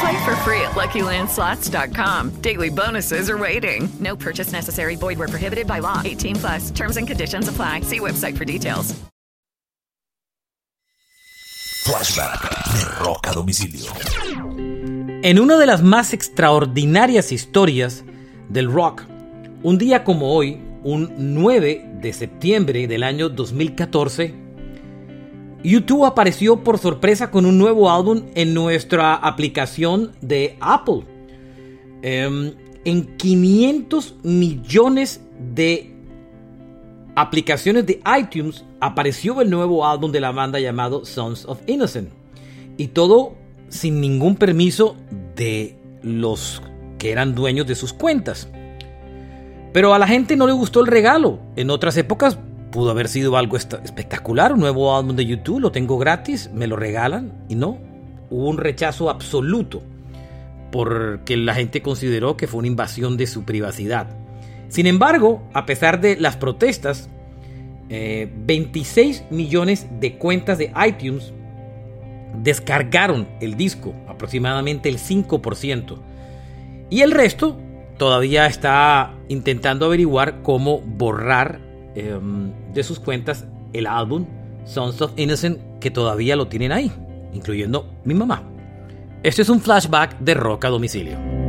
Play for free at LuckyLandSlots.com. Daily bonuses are waiting. No purchase necessary. Void where prohibited by law. 18 plus. Terms and conditions apply. See website for details. Flashback de Rock a Domicilio. En una de las más extraordinarias historias del rock, un día como hoy, un 9 de septiembre del año 2014, YouTube apareció por sorpresa con un nuevo álbum en nuestra aplicación de Apple. Em, en 500 millones de aplicaciones de iTunes apareció el nuevo álbum de la banda llamado Sons of Innocent. Y todo sin ningún permiso de los que eran dueños de sus cuentas. Pero a la gente no le gustó el regalo. En otras épocas pudo haber sido algo espectacular, un nuevo álbum de YouTube, lo tengo gratis, me lo regalan y no. Hubo un rechazo absoluto porque la gente consideró que fue una invasión de su privacidad. Sin embargo, a pesar de las protestas, 26 eh, millones de cuentas de iTunes descargaron el disco, aproximadamente el 5%. Y el resto todavía está intentando averiguar cómo borrar em, de sus cuentas el álbum Sons of Innocent que todavía lo tienen ahí, incluyendo mi mamá. Este es un flashback de Rock a domicilio.